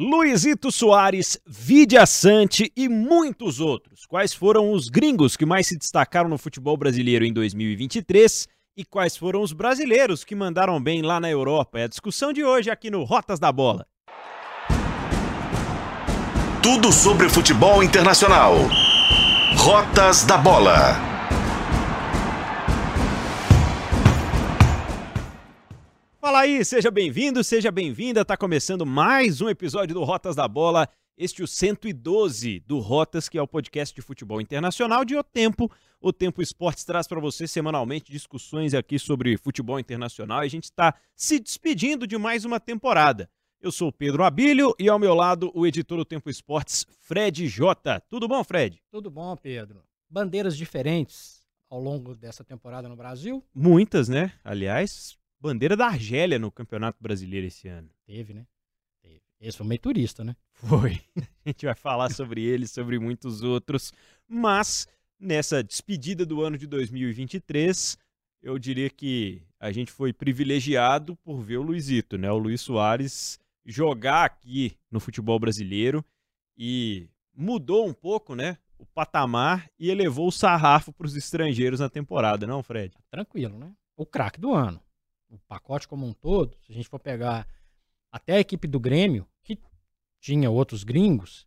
Luizito Soares, Vidia Sante e muitos outros. Quais foram os gringos que mais se destacaram no futebol brasileiro em 2023 e quais foram os brasileiros que mandaram bem lá na Europa? É a discussão de hoje aqui no Rotas da Bola. Tudo sobre futebol internacional. Rotas da Bola. Fala aí, seja bem-vindo, seja bem-vinda. Tá começando mais um episódio do Rotas da Bola, este o 112 do Rotas, que é o podcast de futebol internacional de O Tempo. O Tempo Esportes traz para você semanalmente discussões aqui sobre futebol internacional e a gente está se despedindo de mais uma temporada. Eu sou o Pedro Abílio e ao meu lado o editor do Tempo Esportes, Fred Jota. Tudo bom, Fred? Tudo bom, Pedro. Bandeiras diferentes ao longo dessa temporada no Brasil? Muitas, né? Aliás, bandeira da Argélia no Campeonato Brasileiro esse ano. Teve, né? Teve. Esse foi meio turista, né? Foi. A gente vai falar sobre ele, sobre muitos outros. Mas nessa despedida do ano de 2023, eu diria que a gente foi privilegiado por ver o Luizito, né? O Luiz Soares jogar aqui no futebol brasileiro e mudou um pouco, né? O patamar e elevou o sarrafo para os estrangeiros na temporada, não, Fred? Tranquilo, né? O craque do ano o pacote como um todo, se a gente for pegar até a equipe do Grêmio, que tinha outros gringos,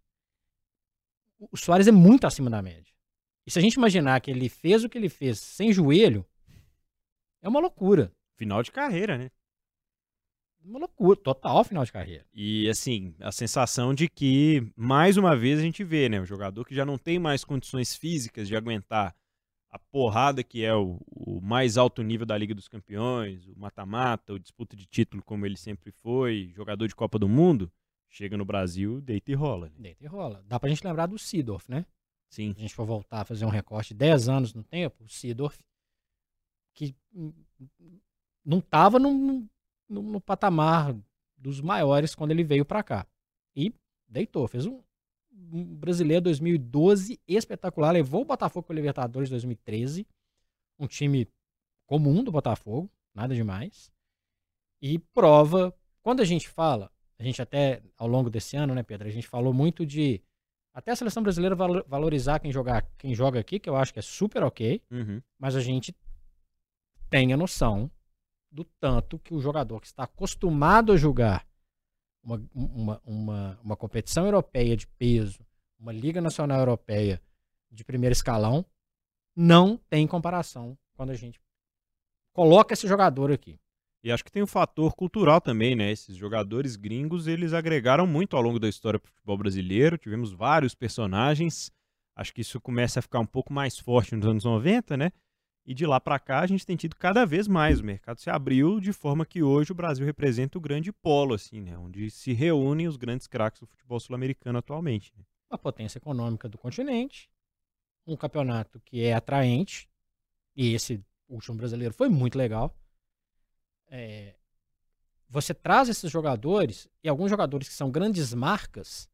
o Soares é muito acima da média. E se a gente imaginar que ele fez o que ele fez sem joelho, é uma loucura. Final de carreira, né? Uma loucura, total final de carreira. E assim, a sensação de que, mais uma vez, a gente vê, né? O jogador que já não tem mais condições físicas de aguentar a porrada que é o, o, mais alto nível da Liga dos Campeões, o mata-mata, o disputa de título como ele sempre foi, jogador de Copa do Mundo, chega no Brasil, deita e rola. Né? Deita e rola. Dá pra gente lembrar do Sidorf, né? Sim. Se a gente for voltar a fazer um recorte 10 anos no tempo, o Sidorf, que não tava no, no, no patamar dos maiores quando ele veio para cá. E deitou, fez um brasileiro 2012 espetacular. Levou o Botafogo para o Libertadores 2013. Um time comum do Botafogo, nada demais. E prova. Quando a gente fala, a gente até ao longo desse ano, né, Pedro? A gente falou muito de até a seleção brasileira valorizar quem, jogar, quem joga aqui, que eu acho que é super ok. Uhum. Mas a gente tem a noção do tanto que o jogador que está acostumado a jogar uma, uma, uma, uma competição europeia de peso, uma Liga Nacional Europeia de primeiro escalão, não tem comparação quando a gente coloca esse jogador aqui. E acho que tem um fator cultural também, né? Esses jogadores gringos, eles agregaram muito ao longo da história do futebol brasileiro. Tivemos vários personagens. Acho que isso começa a ficar um pouco mais forte nos anos 90, né? E de lá para cá a gente tem tido cada vez mais. O mercado se abriu de forma que hoje o Brasil representa o grande polo, assim, né? Onde se reúnem os grandes craques do futebol sul-americano atualmente. Né? A potência econômica do continente, um campeonato que é atraente, e esse último brasileiro foi muito legal. É, você traz esses jogadores, e alguns jogadores que são grandes marcas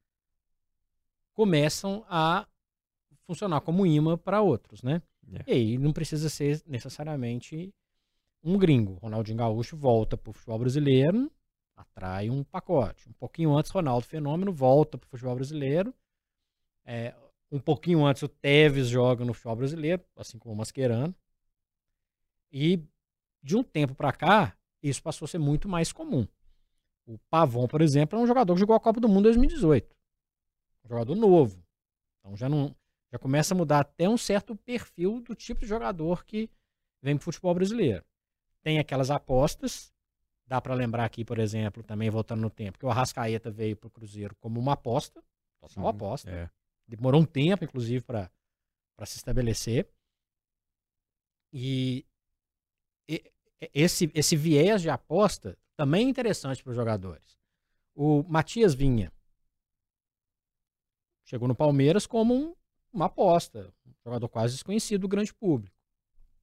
começam a funcionar como imã para outros, né? É. E aí não precisa ser necessariamente um gringo. Ronaldinho Gaúcho volta para o futebol brasileiro, atrai um pacote. Um pouquinho antes, Ronaldo Fenômeno volta para o futebol brasileiro. É, um pouquinho antes, o Tevez joga no futebol brasileiro, assim como o Mascherano. E de um tempo para cá, isso passou a ser muito mais comum. O Pavon, por exemplo, é um jogador que jogou a Copa do Mundo em 2018. Um jogador novo. Então já não, já começa a mudar até um certo perfil do tipo de jogador que vem pro futebol brasileiro. Tem aquelas apostas, dá para lembrar aqui, por exemplo, também voltando no tempo, que o Arrascaeta veio pro Cruzeiro como uma aposta, total Sim, aposta. É. Demorou um tempo, inclusive, para se estabelecer. E, e esse, esse viés de aposta também é interessante para os jogadores. O Matias Vinha chegou no Palmeiras como um uma aposta. Um jogador quase desconhecido do grande público.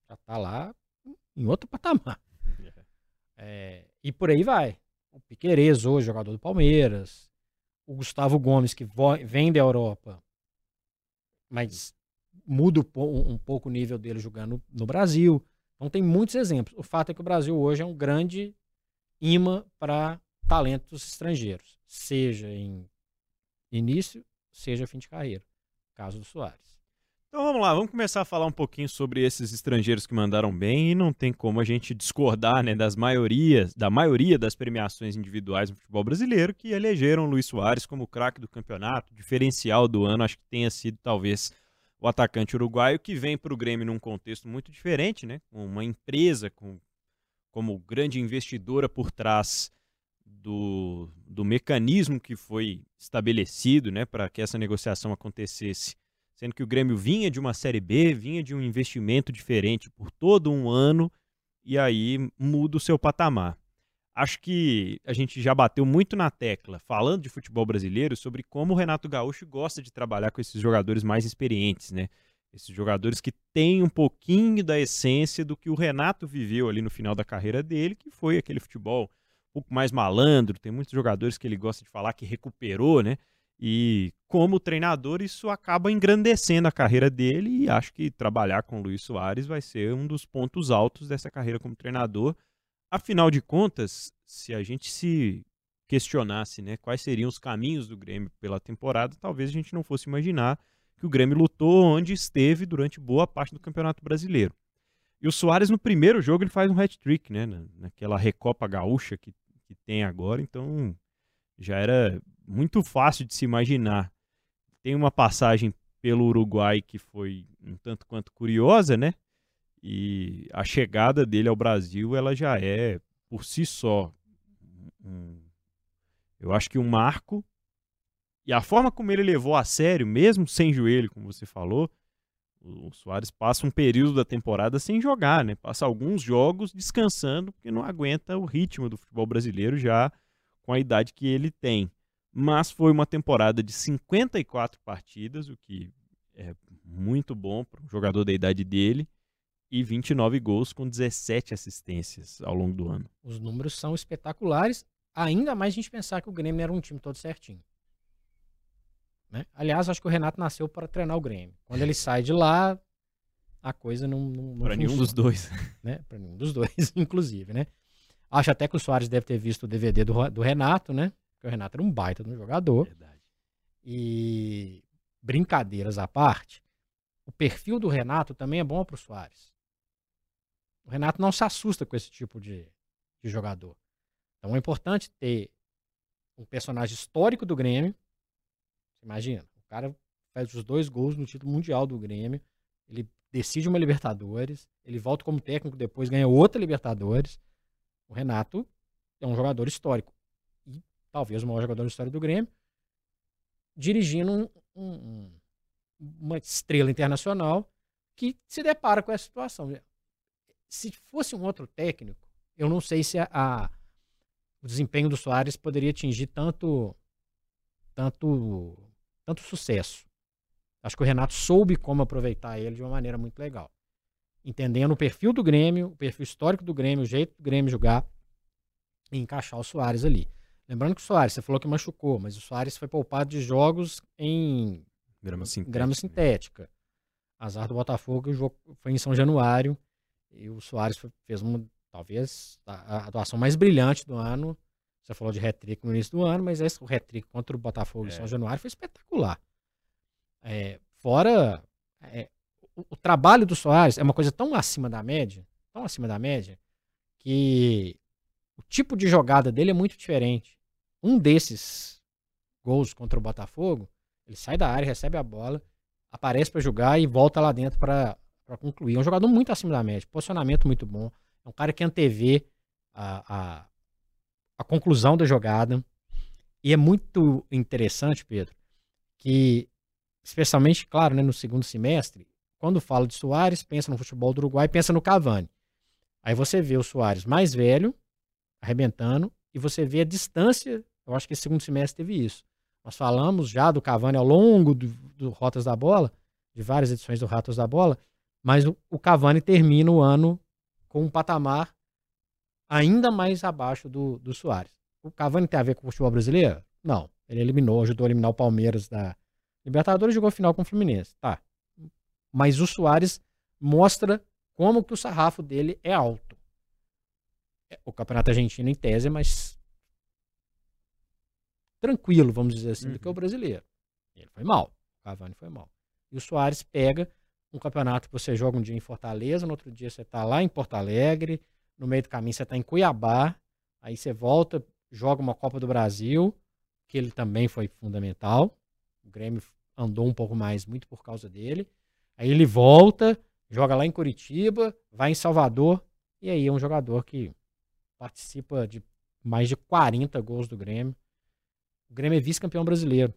Já tá lá em outro patamar. É, e por aí vai. O Piquerez hoje, jogador do Palmeiras. O Gustavo Gomes, que vem da Europa, mas muda um pouco o nível dele jogando no Brasil. Então tem muitos exemplos. O fato é que o Brasil hoje é um grande imã para talentos estrangeiros, seja em início, seja fim de carreira. Caso do Soares. Então vamos lá, vamos começar a falar um pouquinho sobre esses estrangeiros que mandaram bem e não tem como a gente discordar né, das maiorias, da maioria das premiações individuais no futebol brasileiro que elegeram Luiz Soares como craque do campeonato, diferencial do ano, acho que tenha sido talvez o atacante uruguaio que vem para o Grêmio num contexto muito diferente, né, uma empresa com, como grande investidora por trás do, do mecanismo que foi estabelecido né, para que essa negociação acontecesse sendo que o Grêmio vinha de uma Série B, vinha de um investimento diferente por todo um ano, e aí muda o seu patamar. Acho que a gente já bateu muito na tecla, falando de futebol brasileiro, sobre como o Renato Gaúcho gosta de trabalhar com esses jogadores mais experientes, né? Esses jogadores que têm um pouquinho da essência do que o Renato viveu ali no final da carreira dele, que foi aquele futebol pouco mais malandro. Tem muitos jogadores que ele gosta de falar que recuperou, né? E como treinador, isso acaba engrandecendo a carreira dele e acho que trabalhar com o Luiz Soares vai ser um dos pontos altos dessa carreira como treinador. Afinal de contas, se a gente se questionasse né, quais seriam os caminhos do Grêmio pela temporada, talvez a gente não fosse imaginar que o Grêmio lutou onde esteve durante boa parte do Campeonato Brasileiro. E o Soares, no primeiro jogo, ele faz um hat-trick, né? Naquela Recopa Gaúcha que, que tem agora. Então, já era muito fácil de se imaginar. Tem uma passagem pelo Uruguai que foi um tanto quanto curiosa, né? E a chegada dele ao Brasil, ela já é por si só um, eu acho que um marco. E a forma como ele levou a sério, mesmo sem joelho, como você falou, o Soares passa um período da temporada sem jogar, né? Passa alguns jogos descansando porque não aguenta o ritmo do futebol brasileiro já com a idade que ele tem. Mas foi uma temporada de 54 partidas, o que é muito bom para um jogador da idade dele, e 29 gols com 17 assistências ao longo do ano. Os números são espetaculares, ainda mais a gente pensar que o Grêmio era um time todo certinho. Né? Aliás, acho que o Renato nasceu para treinar o Grêmio. Quando ele sai de lá, a coisa não, não, não Para nenhum dos dois. Né? Para nenhum dos dois, inclusive, né? Acho até que o Soares deve ter visto o DVD do, do Renato, né? Porque o Renato era um baita de um jogador. Verdade. E brincadeiras à parte, o perfil do Renato também é bom para o Soares. O Renato não se assusta com esse tipo de, de jogador. Então é importante ter um personagem histórico do Grêmio. Imagina, o cara faz os dois gols no título mundial do Grêmio. Ele decide uma Libertadores. Ele volta como técnico, depois ganha outra Libertadores. O Renato é um jogador histórico. E talvez o maior jogador da história do Grêmio. Dirigindo um, um, uma estrela internacional que se depara com essa situação. Se fosse um outro técnico, eu não sei se a, a o desempenho do Soares poderia atingir tanto, tanto, tanto sucesso. Acho que o Renato soube como aproveitar ele de uma maneira muito legal entendendo o perfil do Grêmio, o perfil histórico do Grêmio, o jeito do Grêmio jogar e encaixar o Soares ali. Lembrando que o Soares, você falou que machucou, mas o Soares foi poupado de jogos em grama sintética. Grama sintética. Azar do Botafogo, o jogo foi em São Januário e o Soares fez uma, talvez, a, atuação mais brilhante do ano. Você falou de hat-trick no início do ano, mas esse o hat-trick contra o Botafogo é. em São Januário foi espetacular. É, fora é, o, o, trabalho do Soares é uma coisa tão acima da média, tão acima da média, que o tipo de jogada dele é muito diferente. Um desses gols contra o Botafogo, ele sai da área, recebe a bola, aparece para jogar e volta lá dentro para concluir. É um jogador muito acima da média, posicionamento muito bom. É um cara que antevê a, a, a conclusão da jogada. E é muito interessante, Pedro, que, especialmente, claro, né, no segundo semestre, quando fala de Soares, pensa no futebol do Uruguai, pensa no Cavani. Aí você vê o Soares mais velho, arrebentando, e você vê a distância. Eu acho que esse segundo semestre teve isso. Nós falamos já do Cavani ao longo do, do Rotas da Bola, de várias edições do Ratos da Bola, mas o, o Cavani termina o ano com um patamar ainda mais abaixo do, do Soares. O Cavani tem a ver com o futebol brasileiro? Não. Ele eliminou, ajudou a eliminar o Palmeiras da Libertadores e jogou final com o Fluminense. Tá mas o Soares mostra como que o sarrafo dele é alto. É, o campeonato argentino, em tese, é mais, tranquilo, vamos dizer assim, uhum. do que o Uhum. brasileiro. Ele foi mal. O Cavani foi mal. E o Soares pega um campeonato que você joga um dia em Fortaleza, no outro dia você está lá em Porto Alegre, no meio do caminho você está em Cuiabá, aí você volta, joga uma Copa do Brasil, que ele também foi fundamental. O Grêmio andou um pouco mais, muito por causa dele. Aí ele volta, joga lá em Curitiba, vai em Salvador, e aí é um jogador que participa de mais de 40 gols do Grêmio. O Grêmio é vice-campeão brasileiro.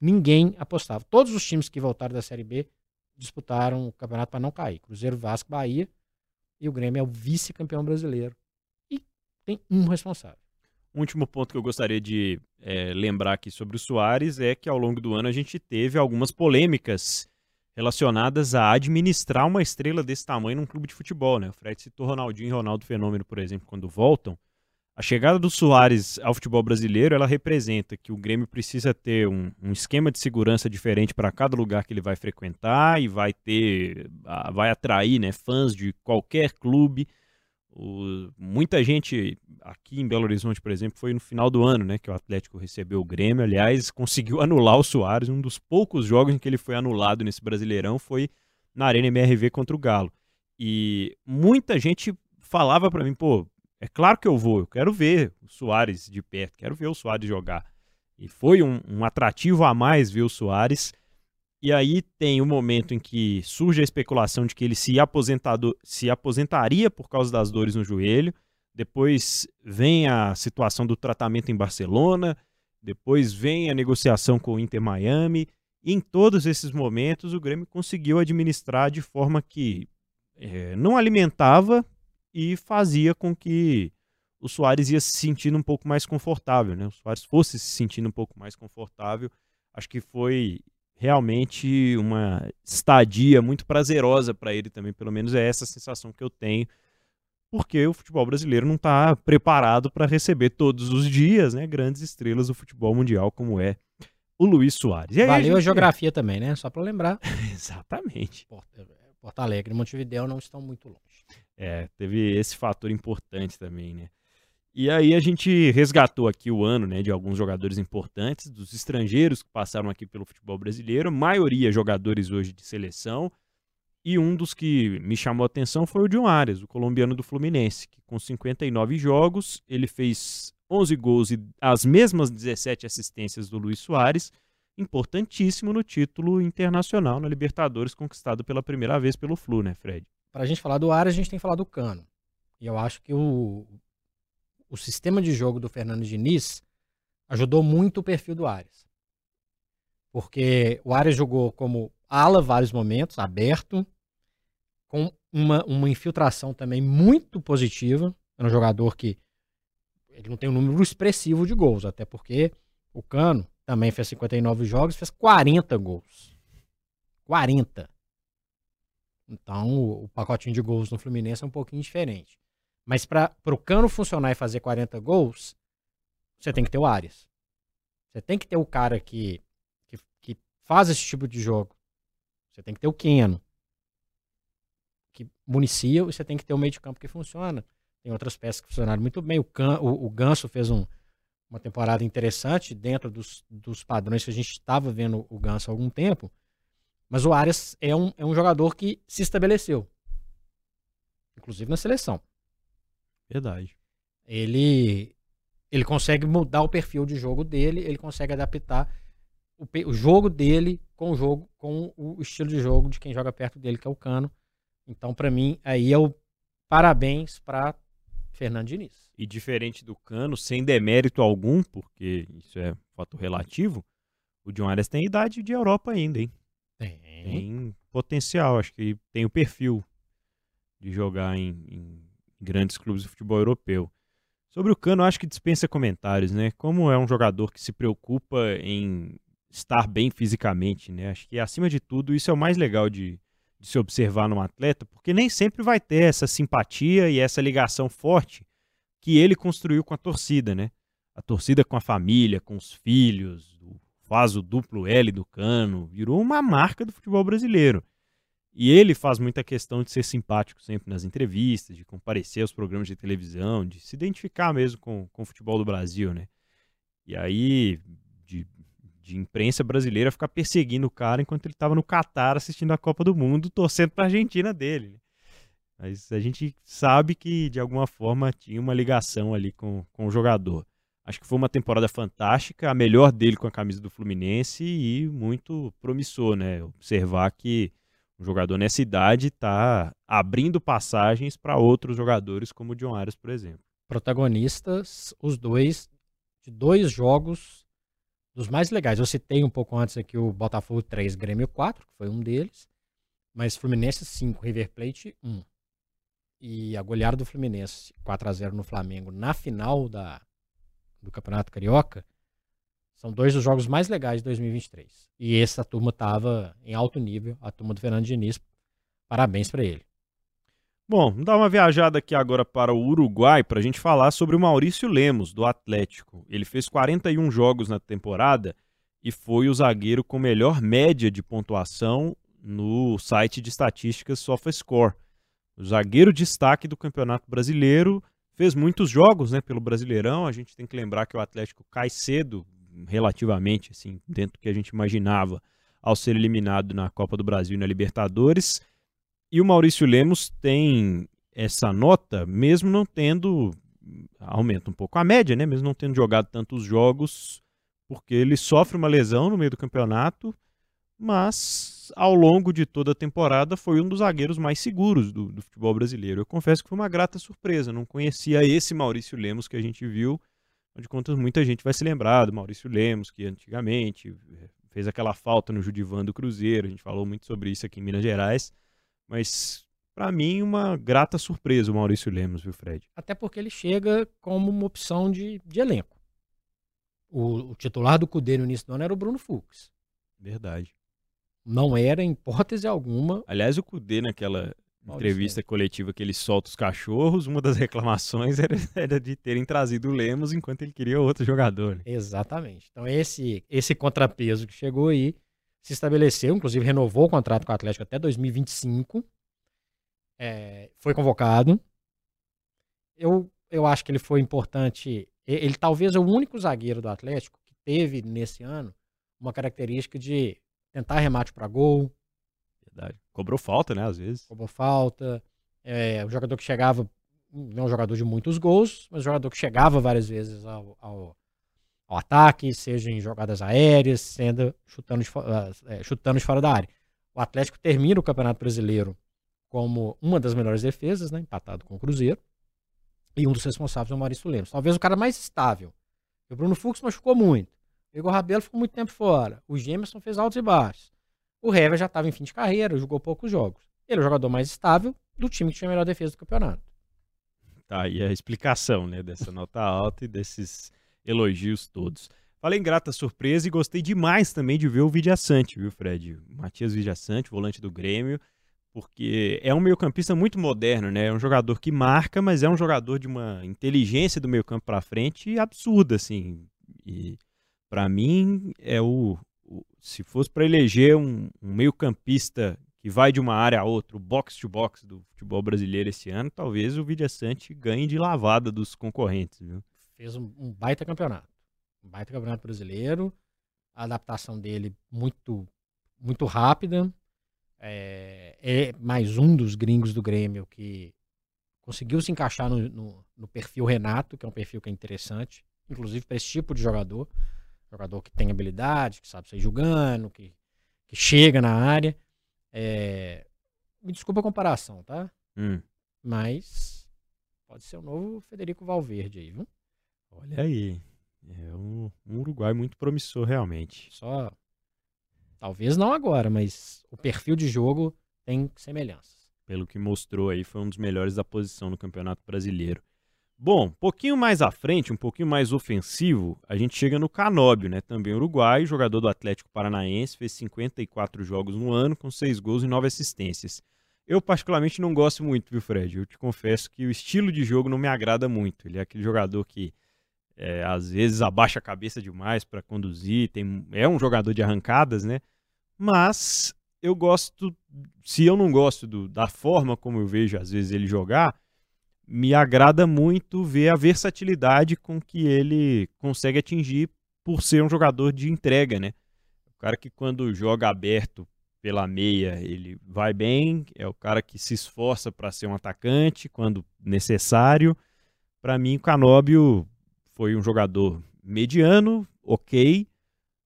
Ninguém apostava. Todos os times que voltaram da Série B disputaram o campeonato para não cair. Cruzeiro, Vasco, Bahia. E o Grêmio é o vice-campeão brasileiro. E tem um responsável. Um último ponto que eu gostaria de é, lembrar aqui sobre o Soares é que ao longo do ano a gente teve algumas polêmicas relacionadas a administrar uma estrela desse tamanho num clube de futebol. Né? O Fred citou Ronaldinho e Ronaldo Fenômeno, por exemplo, quando voltam. A chegada do Soares ao futebol brasileiro, ela representa que o Grêmio precisa ter um, um esquema de segurança diferente para cada lugar que ele vai frequentar e vai ter, vai atrair né, fãs de qualquer clube. O, muita gente aqui em Belo Horizonte, por exemplo, foi no final do ano, né, que o Atlético recebeu o Grêmio. Aliás, conseguiu anular o Soares. Um dos poucos jogos em que ele foi anulado nesse Brasileirão foi na Arena MRV contra o Galo. E muita gente falava para mim, pô, é claro que eu vou, eu quero ver o Soares de perto, quero ver o Soares jogar. E foi um, um atrativo a mais ver o Soares. E aí tem o um momento em que surge a especulação de que ele se, se aposentaria por causa das dores no joelho. Depois vem a situação do tratamento em Barcelona. Depois vem a negociação com o Inter Miami. E em todos esses momentos o Grêmio conseguiu administrar de forma que é, não alimentava e fazia com que o Soares ia se sentindo um pouco mais confortável, né? O Soares fosse se sentindo um pouco mais confortável. Acho que foi realmente uma estadia muito prazerosa para ele também, pelo menos é essa sensação que eu tenho, porque o futebol brasileiro não está preparado para receber todos os dias, né, grandes estrelas do futebol mundial como é o Luiz Soares. Valeu a, gente... a, geografia também, né? Só para lembrar. Exatamente. Porto Alegre e Montevideo não estão muito longe. É, teve esse fator importante também, né? E aí a gente resgatou aqui o ano, né, de alguns jogadores importantes, dos estrangeiros que passaram aqui pelo futebol brasileiro, maioria jogadores hoje de seleção, e um dos que me chamou a atenção foi o John Arias, o colombiano do Fluminense, que com 59 jogos, ele fez 11 gols e as mesmas 17 assistências do Luiz Soares, importantíssimo no título internacional na Libertadores conquistado pela primeira vez pelo Flu, né, Fred? Para a gente falar do Arias, a gente tem que falar do Cano. E eu acho que o, o sistema de jogo do Fernando Diniz ajudou muito o perfil do Arias. Porque o Arias jogou como ala vários momentos, aberto, com uma, uma infiltração também muito positiva. Era um jogador que ele não tem um número expressivo de gols, até porque o Cano também fez 59 jogos, fez 40 gols. 40. Então, o, pacotinho de gols no Fluminense é um pouquinho diferente. Mas para o Cano funcionar e fazer 40 gols, você tem que ter o Arias. Você tem que ter o cara que, que, que faz esse tipo de jogo. Você tem que ter o Keno, que municia, e você tem que ter o meio de campo que funciona. Tem outras peças que funcionaram muito bem. O, Can, o, o Ganso fez um, uma temporada interessante dentro dos, dos padrões que a gente estava vendo o Ganso há algum tempo. Mas o Arias é um, é um jogador que se estabeleceu. Inclusive na seleção. Verdade. Ele, ele consegue mudar o perfil de jogo dele, ele consegue adaptar o, o jogo dele com o jogo, com o estilo de jogo de quem joga perto dele, que é o Cano. Então, para mim, aí é o parabéns para Fernando Diniz. E diferente do Cano, sem demérito algum, porque isso é fato relativo, o John Arias tem idade de Europa ainda, hein? Tem. Tem potencial, acho que tem o perfil de jogar em, em grandes clubes de futebol europeu. Sobre o Cano, acho que dispensa comentários, né? Como é um jogador que se preocupa em estar bem fisicamente, né? Acho que acima de tudo isso é o mais legal de, de se observar num atleta, porque nem sempre vai ter essa simpatia e essa ligação forte que ele construiu com a torcida, né? A torcida com a família, com os filhos, faz o duplo L do Cano, virou uma marca do futebol brasileiro. E ele faz muita questão de ser simpático sempre nas entrevistas, de comparecer aos programas de televisão, de se identificar mesmo com, com o futebol do Brasil, né? E aí, de, de imprensa brasileira ficar perseguindo o cara enquanto ele estava no Catar assistindo a Copa do Mundo, torcendo para a Argentina dele. Mas a gente sabe que, de alguma forma, tinha uma ligação ali com, com o jogador. Acho que foi uma temporada fantástica, a melhor dele com a camisa do Fluminense e muito promissor, né? Observar que um jogador nessa idade está abrindo passagens para outros jogadores, como o John Arias, por exemplo. Protagonistas, os dois, de dois jogos dos mais legais. Eu citei um pouco antes aqui o Botafogo 3, Grêmio 4, que foi um deles. Mas Fluminense 5, River Plate 1. E a goleada do Fluminense 4 a 0 no Flamengo na final da, do Campeonato Carioca são dois dos jogos mais legais de 2023. E essa turma estava em alto nível, a turma do Fernando Diniz. Parabéns para ele. Bom, dar uma viajada aqui agora para o Uruguai para a gente falar sobre o Maurício Lemos, do Atlético. Ele fez 41 jogos na temporada e foi o zagueiro com melhor média de pontuação no site de estatísticas SofaScore. O zagueiro destaque do Campeonato Brasileiro, fez muitos jogos né, pelo Brasileirão. A gente tem que lembrar que o Atlético cai cedo, relativamente, assim, dentro do que a gente imaginava, ao ser eliminado na Copa do Brasil e na Libertadores. E o Maurício Lemos tem essa nota, mesmo não tendo. Aumenta um pouco a média, né? Mesmo não tendo jogado tantos jogos, porque ele sofre uma lesão no meio do campeonato, mas ao longo de toda a temporada foi um dos zagueiros mais seguros do, do futebol brasileiro. Eu confesso que foi uma grata surpresa, não conhecia esse Maurício Lemos que a gente viu. De contas, muita gente vai se lembrar do Maurício Lemos, que antigamente eh, fez aquela falta no Judivan do Cruzeiro. A gente falou muito sobre isso aqui em Minas Gerais. Mas, para mim, uma grata surpresa o Maurício Lemos, viu, Fred? Até porque ele chega como uma opção de, de elenco. O, o titular do Cudê no início do ano era o Bruno Fux. Verdade. Não era, em hipótese alguma. Aliás, o Cudê, naquela entrevista coletiva que ele solta os cachorros, uma das reclamações era, era, de terem trazido o Lemos enquanto ele queria outro jogador. Né? Exatamente. Então, esse, esse contrapeso que chegou aí se estabeleceu, inclusive renovou o contrato com o Atlético até 2025. É, foi convocado. Eu, eu acho que ele foi importante. Ele, ele talvez é o único zagueiro do Atlético que teve nesse ano uma característica de tentar remate para gol. Verdade. Cobrou falta, né, às vezes. Cobrou falta. É, o jogador que chegava, não é um jogador de muitos gols, mas um jogador que chegava várias vezes ao, ao, ao ataque, seja em jogadas aéreas, sendo chutando de, é, chutando de fora da área. O Atlético termina o Campeonato Brasileiro como uma das melhores defesas, né, empatado com o Cruzeiro. E um dos responsáveis é o Maurício Lemos. Talvez o cara mais estável. O Bruno Fux machucou muito. O Igor Rabelo ficou muito tempo fora. O Gemerson fez altos e baixos. O Hever já estava em fim de carreira, jogou poucos jogos. Ele é o jogador mais estável do time que tinha a melhor defesa do campeonato. Tá aí a explicação, né, dessa nota alta e desses elogios todos. Falei em grata surpresa e gostei demais também de ver o Vidiaçante, viu, Fred? Matias Vidiaçante, volante do Grêmio, porque é um meio-campista muito moderno, né? É um jogador que marca, mas é um jogador de uma inteligência do meio-campo para frente absurda, assim. E para mim é o, o, se fosse para eleger um, um meio-campista que vai de uma área a outra, o box to box do futebol brasileiro esse ano, talvez o Vidiaçante ganhe de lavada dos concorrentes, viu? fez um, um baita campeonato. Um baita campeonato brasileiro. A adaptação dele muito, muito rápida. É, é, mais um dos gringos do Grêmio que conseguiu se encaixar no, no, no perfil Renato, que é um perfil que é interessante, inclusive para esse tipo de jogador. Jogador que tem habilidade, que sabe sair jogando, que, que chega na área. É, me desculpa a comparação, tá? Hum. Mas pode ser o novo Federico Valverde aí, viu? Olha aí. É um, um Uruguai muito promissor, realmente. Só. Talvez não agora, mas o perfil de jogo tem semelhanças. Pelo que mostrou aí, foi um dos melhores da posição no Campeonato Brasileiro. Bom, pouquinho mais à frente, um pouquinho mais ofensivo, a gente chega no Canóbio, né? Também uruguai, jogador do Atlético Paranaense, fez 54 jogos no ano, com 6 gols e 9 assistências. Eu, particularmente, não gosto muito, viu, Fred? Eu te confesso que o estilo de jogo não me agrada muito. Ele é aquele jogador que é, às vezes abaixa a cabeça demais para conduzir, tem, é um jogador de arrancadas, né? Mas eu gosto, se eu não gosto do, da forma como eu vejo às vezes ele jogar, me agrada muito ver a versatilidade com que ele consegue atingir por ser um jogador de entrega, né? O cara que quando joga aberto pela meia, ele vai bem, é o cara que se esforça para ser um atacante quando necessário. Para mim, o Canóbio foi um jogador mediano, ok,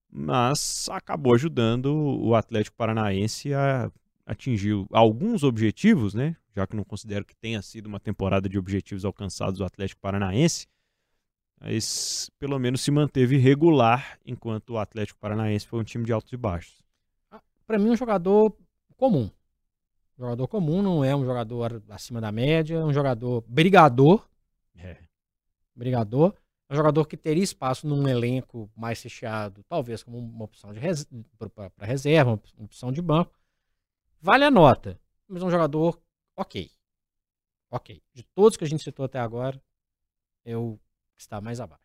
mas acabou ajudando o Atlético Paranaense a atingir alguns objetivos, né? Já que não considero que tenha sido uma temporada de objetivos alcançados do Atlético Paranaense, mas pelo menos se manteve regular enquanto o Atlético Paranaense foi um time de altos e baixos. Ah, Para mim, um jogador comum. jogador comum não é um jogador acima da média, é um jogador brigador. É. Brigador. É um jogador que teria espaço num elenco mais recheado, talvez como uma opção de res... para reserva, uma opção de banco. Vale a nota, mas é um jogador ok. Ok. De todos que a gente citou até agora, é o que está mais abaixo.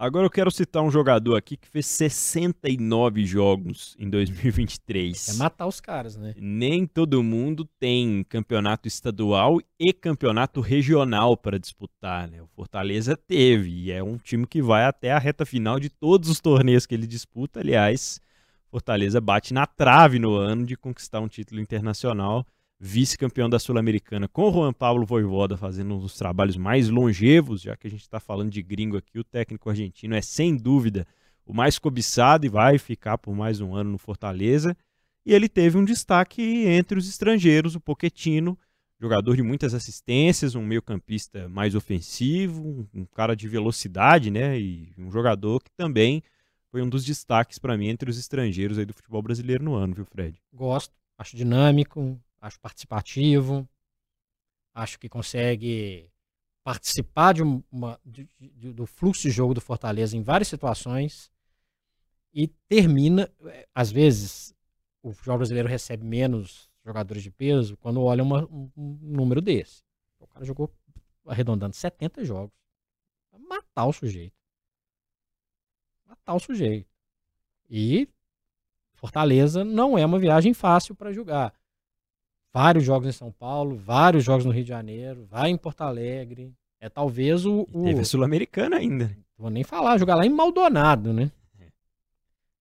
Agora eu quero citar um jogador aqui que fez 69 jogos em 2023. É matar os caras, né? Nem todo mundo tem campeonato estadual e campeonato regional para disputar, né? O Fortaleza teve e é um time que vai até a reta final de todos os torneios que ele disputa. Aliás, Fortaleza bate na trave no ano de conquistar um título internacional vice-campeão da Sul-Americana, com o Juan Pablo Voivoda fazendo um dos trabalhos mais longevos, já que a gente está falando de gringo aqui, o técnico argentino é sem dúvida o mais cobiçado e vai ficar por mais um ano no Fortaleza. E ele teve um destaque entre os estrangeiros, o Poquetino, jogador de muitas assistências, um meio-campista mais ofensivo, um cara de velocidade, né? E um jogador que também foi um dos destaques para mim entre os estrangeiros aí do futebol brasileiro no ano, viu, Fred? Gosto, acho dinâmico, acho participativo, acho que consegue participar de uma, de, de, do fluxo de jogo do Fortaleza em várias situações e termina, eh, às vezes, o futebol brasileiro recebe menos jogadores de peso quando olha uma, um, um, número desse. O cara jogou arredondando 70 jogos. Matar o sujeito. Matar o sujeito. E Fortaleza não é uma viagem fácil para jogar vários jogos em São Paulo, vários jogos no Rio de Janeiro, vai em Porto Alegre. É talvez o. o... Teve Sul-Americana ainda. Vou nem falar, jogar lá em Maldonado, né? É.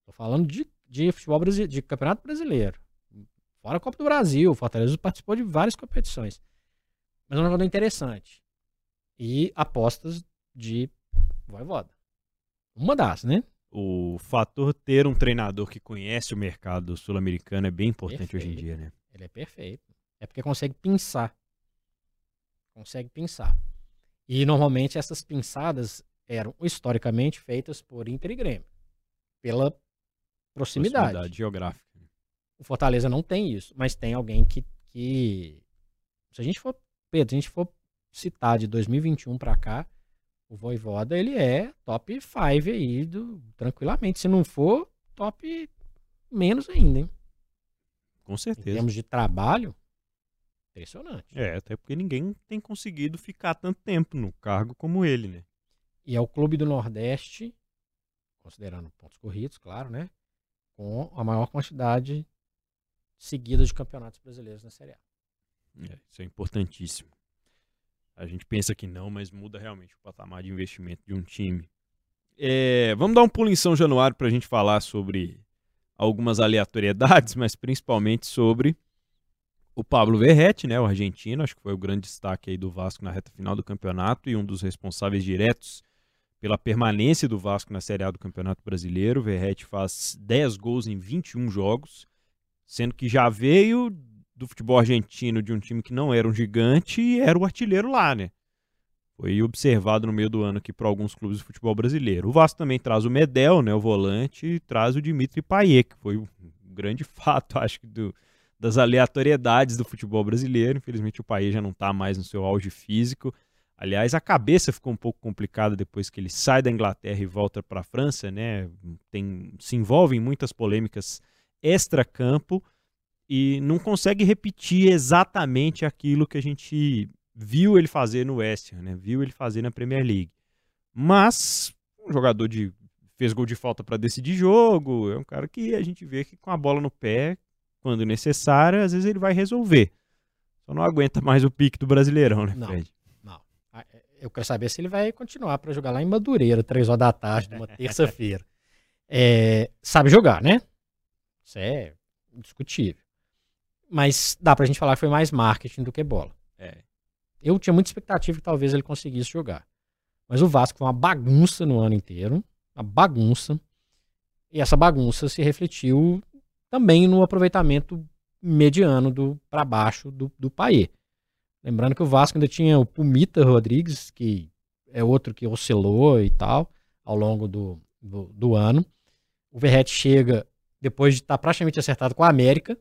Tô falando de, de futebol brasileiro, de campeonato brasileiro. Fora a Copa do Brasil, o Fortaleza participou de várias competições. Mas é um jogador interessante. E apostas de Voivoda. Uma das, né? O fator ter um treinador que conhece o mercado sul-americano é bem importante Perfeito. hoje em dia, né? Ele é perfeito. É porque consegue pensar. Consegue pensar. E normalmente essas pinçadas eram historicamente feitas por Inter e Grêmio. Pela proximidade. proximidade geográfica. O Fortaleza não tem isso, mas tem alguém que, que. Se a gente for. Pedro, se a gente for citar de 2021 para cá, o Voivoda ele é top 5 aí, do, tranquilamente. Se não for, top menos ainda, hein? Com certeza. Em termos de trabalho, impressionante. É, até porque ninguém tem conseguido ficar tanto tempo no cargo como ele, né? E é o clube do Nordeste, considerando pontos corridos, claro, né? Com a maior quantidade seguida de campeonatos brasileiros na Série A. É, isso é importantíssimo. A gente pensa que não, mas muda realmente o patamar de investimento de um time. É, vamos dar um pulo em São Januário para a gente falar sobre algumas aleatoriedades, mas principalmente sobre o Pablo Verrete, né, o argentino, acho que foi o grande destaque aí do Vasco na reta final do campeonato e um dos responsáveis diretos pela permanência do Vasco na Série A do Campeonato Brasileiro. Verrete faz 10 gols em 21 jogos, sendo que já veio do futebol argentino de um time que não era um gigante e era o artilheiro lá, né? Foi observado no meio do ano aqui por alguns clubes de futebol brasileiro. O Vasco também traz o Medel, né, o volante, e traz o Dimitri Payet, que foi um grande fato, acho que, do, das aleatoriedades do futebol brasileiro. Infelizmente o Payet já não está mais no seu auge físico. Aliás, a cabeça ficou um pouco complicada depois que ele sai da Inglaterra e volta para a França, né? Tem, se envolve em muitas polêmicas extra-campo e não consegue repetir exatamente aquilo que a gente viu ele fazer no West Ham, né? Viu ele fazer na Premier League. Mas um jogador de fez gol de falta para decidir jogo, é um cara que a gente vê que com a bola no pé, quando necessário, às vezes ele vai resolver. Só não aguenta mais o pique do Brasileirão, né, Fred? Não. não. Ah, é, eu quero saber se ele vai continuar para jogar lá em Madureira, três horas da tarde, numa terça-feira. É, sabe jogar, né? Isso é discutível. Mas dá pra gente falar que foi mais marketing do que bola. É. Eu tinha muita expectativa que talvez ele conseguisse jogar. Mas o Vasco foi uma bagunça no ano inteiro. Uma bagunça. E essa bagunça se refletiu também no aproveitamento mediano do para baixo do, do Paê. Lembrando que o Vasco ainda tinha o Pumita Rodrigues, que é outro que oscilou e tal ao longo do, do, do ano. O Verrete chega depois de estar tá praticamente acertado com a América,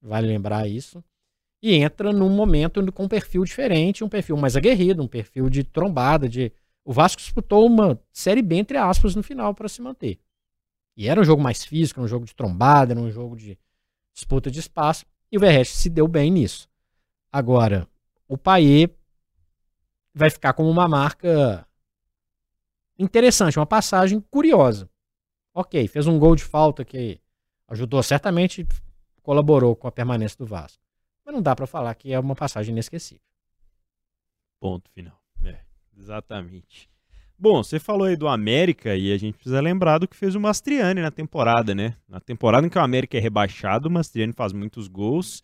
vale lembrar isso, e entra num momento com um perfil diferente, um perfil mais aguerrido, um perfil de trombada, de o Vasco disputou uma série B entre aspas no final para se manter. E era um jogo mais físico, um jogo de trombada, era um jogo de disputa de espaço, e o Verrete se deu bem nisso. Agora, o Paê vai ficar como uma marca interessante, uma passagem curiosa. Ok, fez um gol de falta que ajudou, certamente colaborou com a permanência do Vasco. Mas não dá para falar que é uma passagem inesquecível. Ponto final. É, exatamente. Bom, você falou aí do América e a gente precisa lembrar do que fez o Mastriani na temporada, né? Na temporada em que o América é rebaixado, o Mastriani faz muitos gols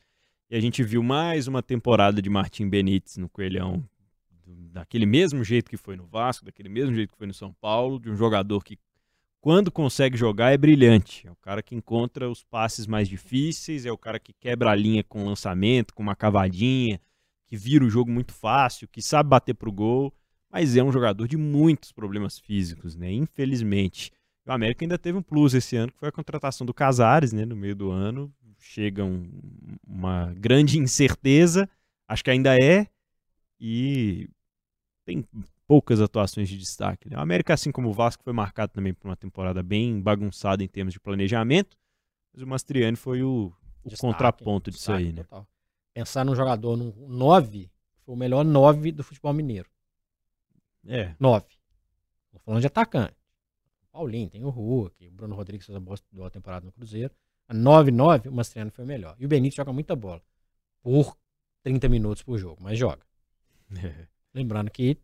e a gente viu mais uma temporada de Martim Benítez no Coelhão daquele mesmo jeito que foi no Vasco, daquele mesmo jeito que foi no São Paulo, de um jogador que, quando consegue jogar, é brilhante. É o cara que encontra os passes mais difíceis, é o cara que quebra a linha com lançamento, com uma cavadinha, que vira o jogo muito fácil, que sabe bater pro gol, mas é um jogador de muitos problemas físicos, né? Infelizmente. O América ainda teve um plus esse ano, que foi a contratação do Casares, né? No meio do ano. Chega um, uma grande incerteza, acho que ainda é, e tem poucas atuações de destaque. Né? O América, assim como o Vasco, foi marcado também por uma temporada bem bagunçada em termos de planejamento, mas o Mastriani foi o, o destaque, contraponto disso aí. Né? Total. Pensar num jogador no 9, foi o melhor 9 do futebol mineiro. É. 9. Estou falando de atacante. Paulinho, tem o Hulk, o Bruno Rodrigues fez a boa temporada no Cruzeiro. A 9-9, o Mastriani foi o melhor. E o Benítez joga muita bola. Por 30 minutos por jogo, mas joga. É. Lembrando que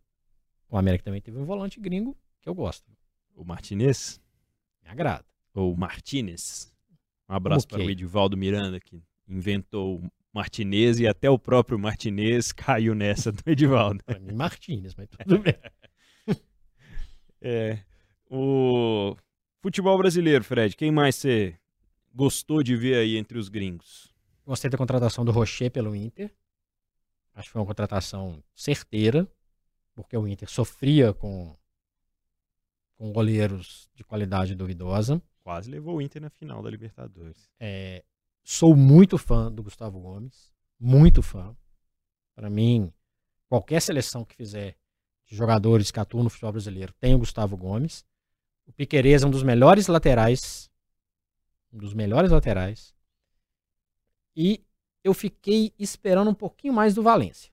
o América também teve um volante gringo que eu gosto. O Martinez? Me agrada. Ou Martinez. Um abraço para o Edivaldo Miranda, que inventou o Martinez e até o próprio Martinez caiu nessa do Edivaldo. Para mim, Martinez, mas tudo bem. é, o futebol brasileiro, Fred, quem mais você gostou de ver aí entre os gringos? Gostei da contratação do Rocher pelo Inter. Acho que foi uma contratação certeira, porque o Inter sofria com, com goleiros de qualidade duvidosa. Quase levou o Inter na final da Libertadores. É, sou muito fã do Gustavo Gomes, muito fã. Para mim, qualquer seleção que fizer de jogadores que atuam no futebol brasileiro tem o Gustavo Gomes. O Piquerez é um dos melhores laterais, um dos melhores laterais. E eu fiquei esperando um pouquinho mais do Valência.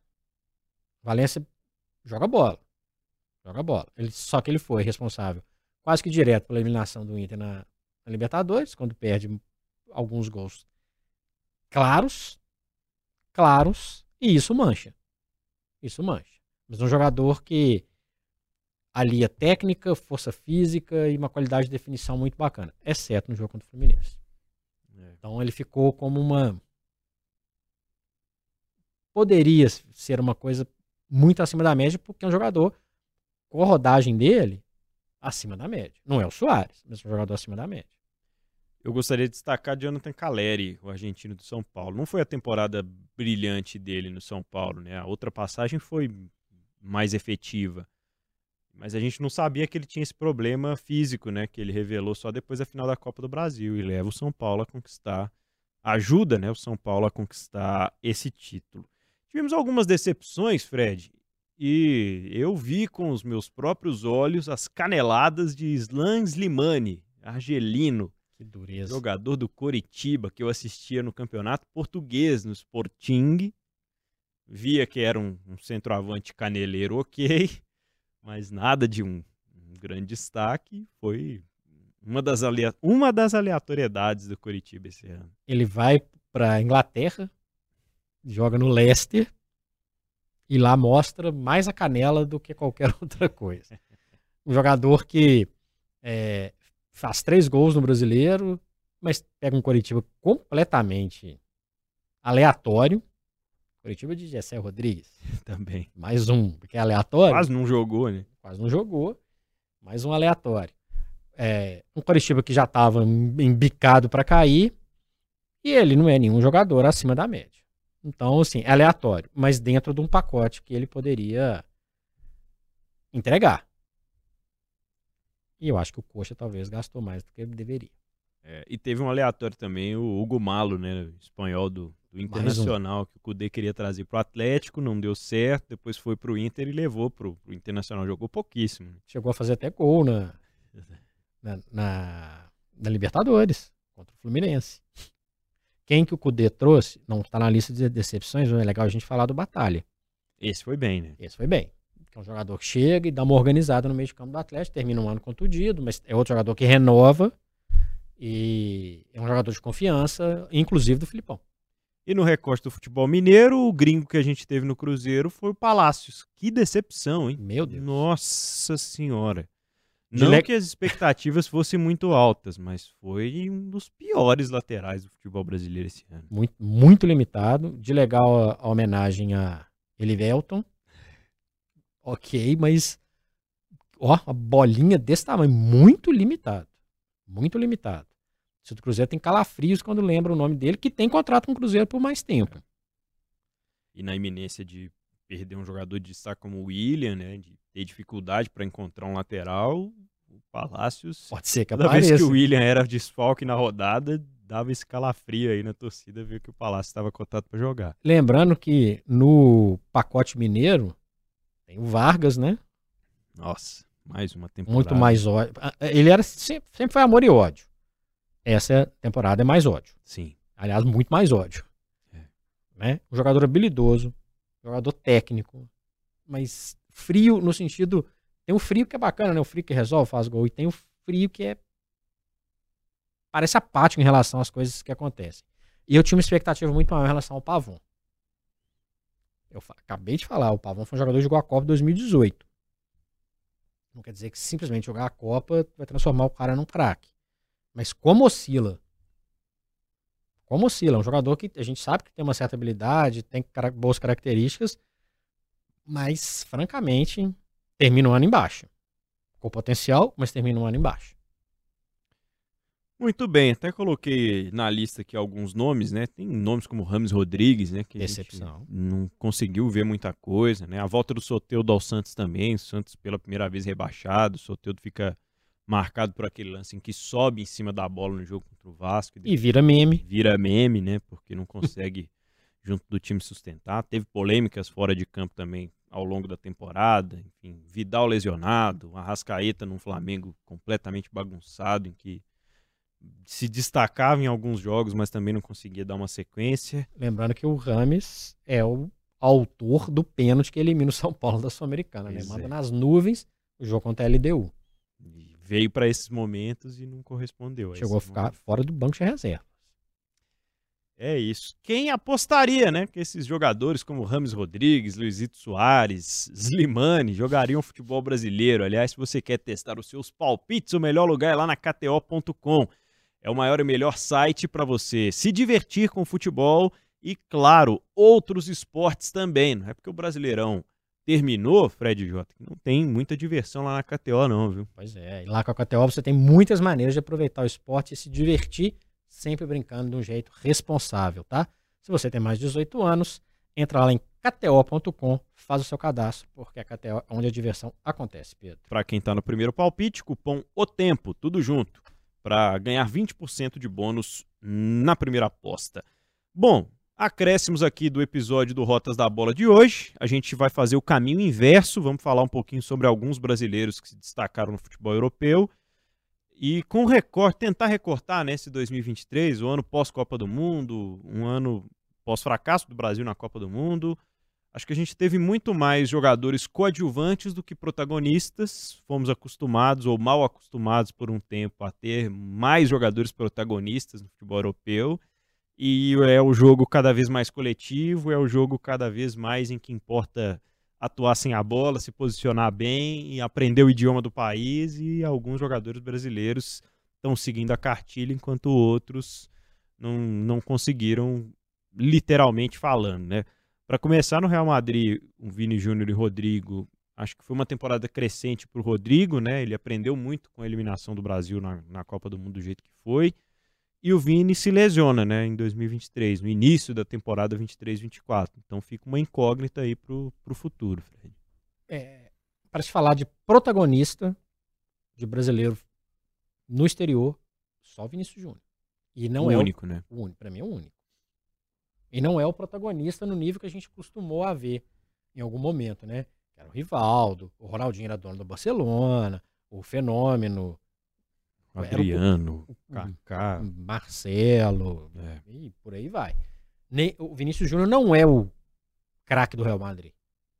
Valência joga bola. Joga bola. Ele, só que ele foi responsável quase que direto pela eliminação do Inter na, na Libertadores, quando perde alguns gols claros, claros, e isso mancha. Isso mancha. Mas um jogador que alia técnica, força física e uma qualidade de definição muito bacana, exceto no jogo contra o Fluminense. É. Então ele ficou como uma poderia ser uma coisa muito acima da média, porque é um jogador com a rodagem dele acima da média. Não é o Soares, mas é um jogador acima da média. Eu gostaria de destacar Jonathan Caleri, o argentino do São Paulo. Não foi a temporada brilhante dele no São Paulo, né? A outra passagem foi mais efetiva. Mas a gente não sabia que ele tinha esse problema físico, né? Que ele revelou só depois da final da Copa do Brasil e leva o São Paulo a conquistar, ajuda, né, o São Paulo a conquistar esse título. Tivemos algumas decepções, Fred, e eu vi com os meus próprios olhos as caneladas de Islan Slimani, argelino, que dureza. jogador do Coritiba, que eu assistia no campeonato português, no Sporting. Via que era um, um centroavante caneleiro ok, mas nada de um, um grande destaque. Foi uma das, uma das aleatoriedades do Coritiba esse ano. Ele vai para Inglaterra joga no Leicester e lá mostra mais a canela do que qualquer outra coisa. Um jogador que é, faz três gols no brasileiro, mas pega um Coritiba completamente aleatório. Curitiba de Gessé Rodrigues. Também. Mais um, que é aleatório. Quase não jogou, né? Quase não jogou. Mais um aleatório. É, um Curitiba que já estava embicado para cair. E ele não é nenhum jogador acima da média. Então, assim, é aleatório. Mas dentro de um pacote que ele poderia entregar. E eu acho que o Coxa talvez gastou mais do que ele deveria. É, e teve um aleatório também, o Hugo Malo, né? Espanhol do, do Internacional, um. que o Cudê queria trazer para o Atlético, não deu certo, depois foi para o Inter e levou para o Internacional. Jogou pouquíssimo. Chegou a fazer até gol na, na, na, na Libertadores, contra o Fluminense. Quem que o Cudê trouxe, não está na lista de decepções, não é legal a gente falar do Batalha. Esse foi bem, né? Esse foi bem. É um jogador que chega e dá uma organizada no meio de campo do Atlético, termina um ano contundido, mas é outro jogador que renova e é um jogador de confiança, inclusive do Filipão. E no recorte do futebol mineiro, o gringo que a gente teve no Cruzeiro foi o Palácios. Que decepção, hein? Meu Deus. Nossa Senhora. Não Le... que as expectativas fossem muito altas, mas foi um dos piores laterais do futebol brasileiro esse ano. Muito, muito limitado. De legal a, a homenagem a Elivelton. Ok, mas ó, a bolinha desse tamanho, muito limitado. Muito limitado. O do Cruzeiro tem calafrios quando lembra o nome dele, que tem contrato com o Cruzeiro por mais tempo. E na iminência de perder um jogador de destaque como o William, né, de ter dificuldade para encontrar um lateral, o Palácios. Pode ser que Cada apareça. vez que o William era desfalque na rodada, dava esse calafrio aí na torcida, ver que o Palácio estava cotado para jogar. Lembrando que no pacote mineiro tem o Vargas, né? Nossa, mais uma temporada. Muito mais ódio. Ele era sempre, sempre foi amor e ódio essa temporada é mais ódio. Sim. Aliás, muito mais ódio. É. Né? Um jogador habilidoso, jogador técnico, mas frio no sentido. Tem um frio que é bacana, né? O frio que resolve, faz gol. E tem o frio que é. Parece apático em relação às coisas que acontecem. E eu tinha uma expectativa muito maior em relação ao Pavon. Eu acabei de falar, o Pavon foi um jogador que jogou a Copa 2018. Não quer dizer que simplesmente jogar a Copa vai transformar o cara num craque. Mas como oscila? Como oscila? É um jogador que a gente sabe que tem uma certa habilidade, tem boas características, mas, francamente, termina o ano embaixo. Com potencial, mas termina o ano embaixo. Muito bem, até coloquei na lista aqui alguns nomes, né? Tem nomes como Rames Rodrigues, né? Que Decepção. não conseguiu ver muita coisa, né? A volta do Soteudo ao Santos também, o Santos pela primeira vez rebaixado, o Soteudo fica marcado por aquele lance em que sobe em cima da bola no jogo contra o Vasco. E, e vira meme. Vira meme, né? Porque não consegue, junto do time, sustentar. Teve polêmicas fora de campo também ao longo da temporada. Enfim, Vidal lesionado, Arrascaeta num Flamengo completamente bagunçado, em que se destacava em alguns jogos, mas também não conseguia dar uma sequência. Lembrando que o Rames é o autor do pênalti que elimina o São Paulo da Sul-Americana, né? Manda é. nas nuvens o jogo contra a LDU veio para esses momentos e não correspondeu. A Chegou a ficar momento. fora do banco de reserva. É isso. Quem apostaria, né, que esses jogadores como Rames Rodrigues, Luizito Soares, Slimani jogariam futebol brasileiro? Aliás, se você quer testar os seus palpites, o melhor lugar é lá na KTO.com. É o maior e melhor site para você se divertir com futebol e, claro, outros esportes também. Não é porque o Brasileirão terminou, Fred J, não tem muita diversão lá na KTO, não, viu? Pois é, e lá com a KTO você tem muitas maneiras de aproveitar o esporte e se divertir, sempre brincando de um jeito responsável, tá? Se você tem mais de 18 anos, entra lá em KTO.com, faz o seu cadastro, porque a KTO é onde a diversão acontece, Pedro. Para quem está no primeiro palpite, cupom O Tempo, tudo junto, para ganhar 20% de bônus na primeira aposta. Bom, acréscimos aqui do episódio do Rotas da Bola de hoje. A gente vai fazer o caminho inverso, vamos falar um pouquinho sobre alguns brasileiros que se destacaram no futebol europeu. E com recorte, tentar recortar nesse né, 2023, o ano pós-Copa do Mundo, um ano pós-fracasso do Brasil na Copa do Mundo. Acho que a gente teve muito mais jogadores coadjuvantes do que protagonistas. Fomos acostumados ou mal acostumados por um tempo a ter mais jogadores protagonistas no futebol europeu. E é o jogo cada vez mais coletivo, é o jogo cada vez mais em que importa atuar sem a bola, se posicionar bem e aprender o idioma do país. E alguns jogadores brasileiros estão seguindo a cartilha, enquanto outros não, não conseguiram, literalmente falando, né? Para começar no Real Madrid, o Vini Júnior e Rodrigo, acho que foi uma temporada crescente para o Rodrigo, né? Ele aprendeu muito com a eliminação do Brasil na, na Copa do Mundo do jeito que foi. E o Vini se lesiona, né, em 2023, no início da temporada 23-24. Então fica uma incógnita aí pro, pro futuro, Fred. É, para se falar de protagonista de brasileiro no exterior, só Vinícius Júnior. E não o é único, o, né? O único, para mim é o único. E não é o protagonista no nível que a gente costumou a ver em algum momento, né? Era o Rivaldo, o Ronaldinho era dono do Barcelona, o Fenômeno, Adriano, o, o Kaká, Marcelo, é. e por aí vai. Nem, o Vinícius Júnior não é o craque do Real Madrid.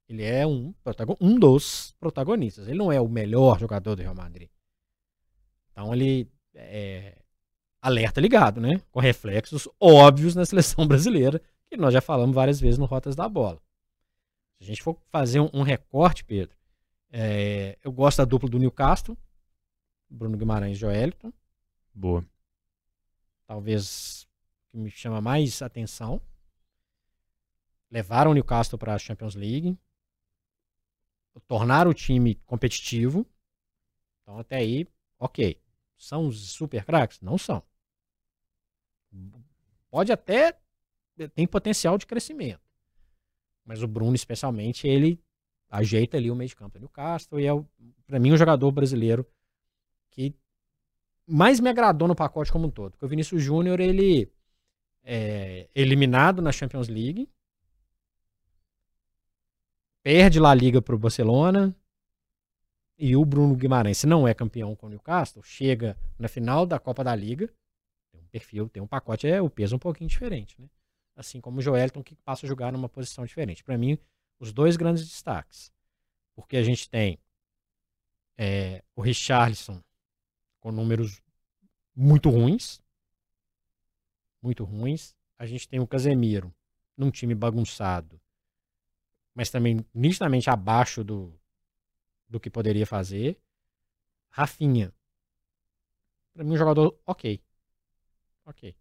Ele é um, um dos protagonistas. Ele não é o melhor jogador do Real Madrid. Então ele é alerta ligado, né? Com reflexos óbvios na seleção brasileira, que nós já falamos várias vezes no Rotas da Bola. Se a gente for fazer um, um recorte, Pedro, é, eu gosto da dupla do Newcastle, Bruno Guimarães e Joelton. Boa. Talvez que me chama mais atenção. Levaram o Newcastle para a Champions League. Tornaram o time competitivo. Então, até aí, ok. São os super craques? Não são. Pode até. Tem potencial de crescimento. Mas o Bruno, especialmente, ele ajeita ali o meio de campo do Newcastle e é, para mim, um jogador brasileiro que mais me agradou no pacote como um todo. Porque o Vinícius Júnior, ele é eliminado na Champions League, perde lá a Liga para o Barcelona, e o Bruno Guimarães, se não é campeão com o Newcastle, chega na final da Copa da Liga, tem um perfil, tem um pacote, é o peso um pouquinho diferente, né? Assim como o Joelton, que passa a jogar numa posição diferente. Para mim, os dois grandes destaques. Porque a gente tem é, o Richarlison com números muito ruins. Muito ruins. A gente tem o Casemiro num time bagunçado, mas também nitidamente abaixo do, do que poderia fazer. Rafinha. Pra mim, um jogador ok. Ok.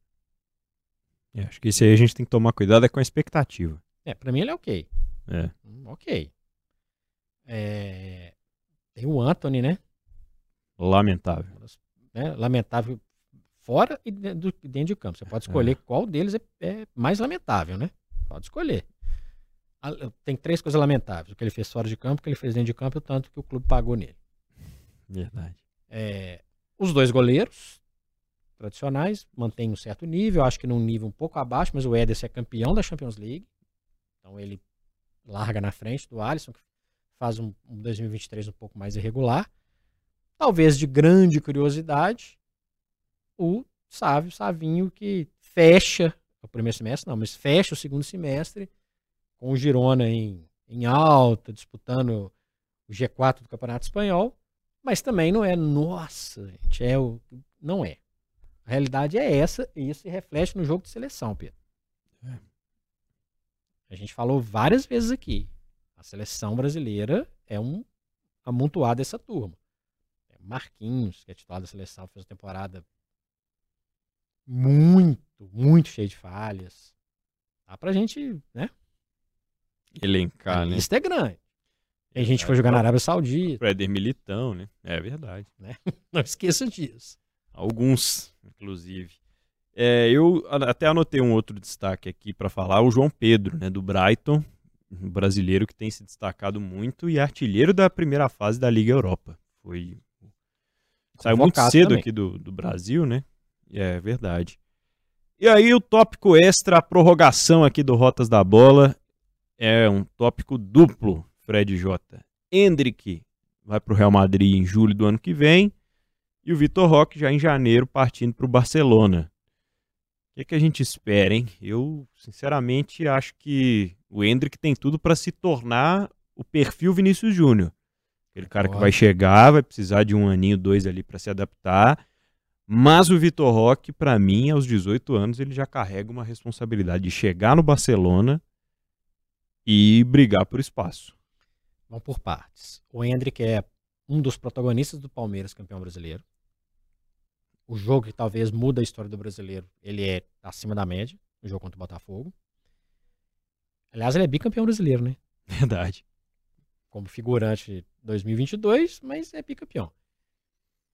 É, acho que isso aí a gente tem que tomar cuidado é com a expectativa. É, pra mim ele é ok. É. Hum, ok. É... Tem o Anthony, né? Lamentável. Né? Lamentável fora e dentro, de campo. Você pode escolher é. qual deles é, é, mais lamentável, né? Pode escolher. Tem três coisas lamentáveis. O que ele fez fora de campo, o que ele fez dentro de campo e o tanto que o clube pagou nele. Verdade. É, os dois goleiros tradicionais mantêm um certo nível, acho que num nível um pouco abaixo, mas o Ederson é campeão da Champions League. Então ele larga na frente do Alisson, que faz um, um 2023 um pouco mais irregular. Talvez de grande curiosidade, o Sávio, Savinho, que fecha o primeiro semestre, não, mas fecha o segundo semestre com o Girona em, em alta, disputando o G4 do Campeonato Espanhol, mas também não é, nossa, gente, é o, não é. A realidade é essa e isso se reflete no jogo de seleção, Pedro. É. A gente falou várias vezes aqui. A seleção brasileira é um amontoado dessa turma. Marquinhos, que é titular da seleção, fez uma temporada muito, muito cheia de falhas. Dá pra gente, né? Elencar, né? Isso é grande. Tem gente que foi jogar na Arábia Saudita. Éder Militão, né? É verdade. Né? Não esqueça disso. Alguns, inclusive. É, eu até anotei um outro destaque aqui para falar, o João Pedro, né, do Brighton, um brasileiro que tem se destacado muito e artilheiro da primeira fase da Liga Europa. Foi Saiu muito cedo também. aqui do, do Brasil, né? É verdade. E aí o tópico extra, a prorrogação aqui do Rotas da Bola, é um tópico duplo, Fred J. Hendrick vai para o Real Madrid em julho do ano que vem e o Vitor Roque já em janeiro partindo para o Barcelona. O que, é que a gente espera, hein? Eu, sinceramente, acho que o Hendrick tem tudo para se tornar o perfil Vinícius Júnior. Aquele cara que vai chegar, vai precisar de um aninho, dois ali para se adaptar. Mas o Vitor Roque, para mim, aos 18 anos, ele já carrega uma responsabilidade de chegar no Barcelona e brigar por espaço. Vamos por partes. O Hendrick é um dos protagonistas do Palmeiras, campeão brasileiro. o jogo que talvez muda a história do brasileiro, ele é acima da média, o jogo contra o Botafogo. Aliás, ele é bicampeão brasileiro, né? Verdade. Como figurante 2022, mas é bicampeão.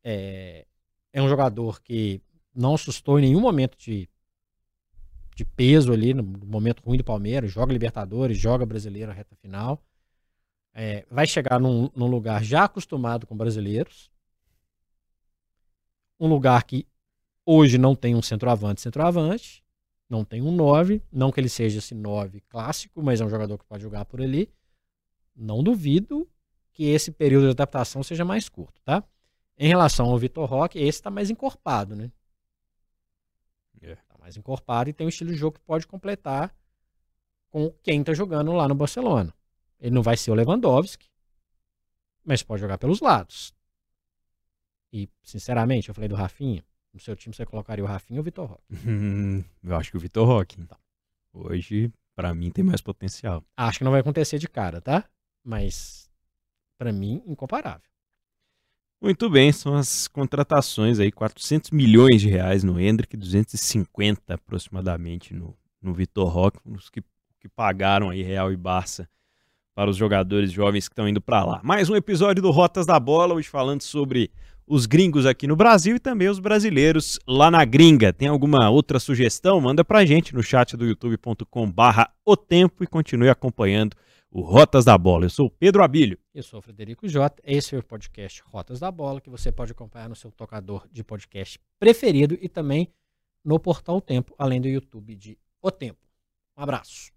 É, é um jogador que não assustou em nenhum momento de, de peso ali, no momento ruim do Palmeiras, joga Libertadores, joga Brasileiro reta final. É, vai chegar num, num lugar já acostumado com brasileiros. Um lugar que hoje não tem um centroavante, centroavante. Não tem um 9. Não que ele seja esse 9 clássico, mas é um jogador que pode jogar por ali. Não duvido que esse período de adaptação seja mais curto, tá? Em relação ao Vitor Roque, esse está mais encorpado, né? É. Tá mais encorpado e tem um estilo de jogo que pode completar com quem tá jogando lá no Barcelona. Ele não vai ser o Lewandowski, mas pode jogar pelos lados. E, sinceramente, eu falei do Rafinha. No seu time você colocaria o Rafinha ou o Vitor Roque? eu acho que o Vitor Roque. Então. Hoje, para mim, tem mais potencial. Acho que não vai acontecer de cara, tá? Mas, para mim, incomparável. Muito bem, são as contratações aí, 400 milhões de reais no Hendrick, 250 aproximadamente no, no Vitor Roque, os que, que pagaram aí Real e Barça para os jogadores jovens que estão indo para lá. Mais um episódio do Rotas da Bola, hoje falando sobre os gringos aqui no Brasil e também os brasileiros lá na gringa. Tem alguma outra sugestão? Manda pra gente no chat do youtube.com barra o tempo e continue acompanhando o Rotas da Bola. Eu sou Pedro Abílio. Eu sou Frederico Jota. Esse é o podcast Rotas da Bola, que você pode acompanhar no seu tocador de podcast preferido e também no portal Tempo, além do YouTube de O Tempo. Um abraço.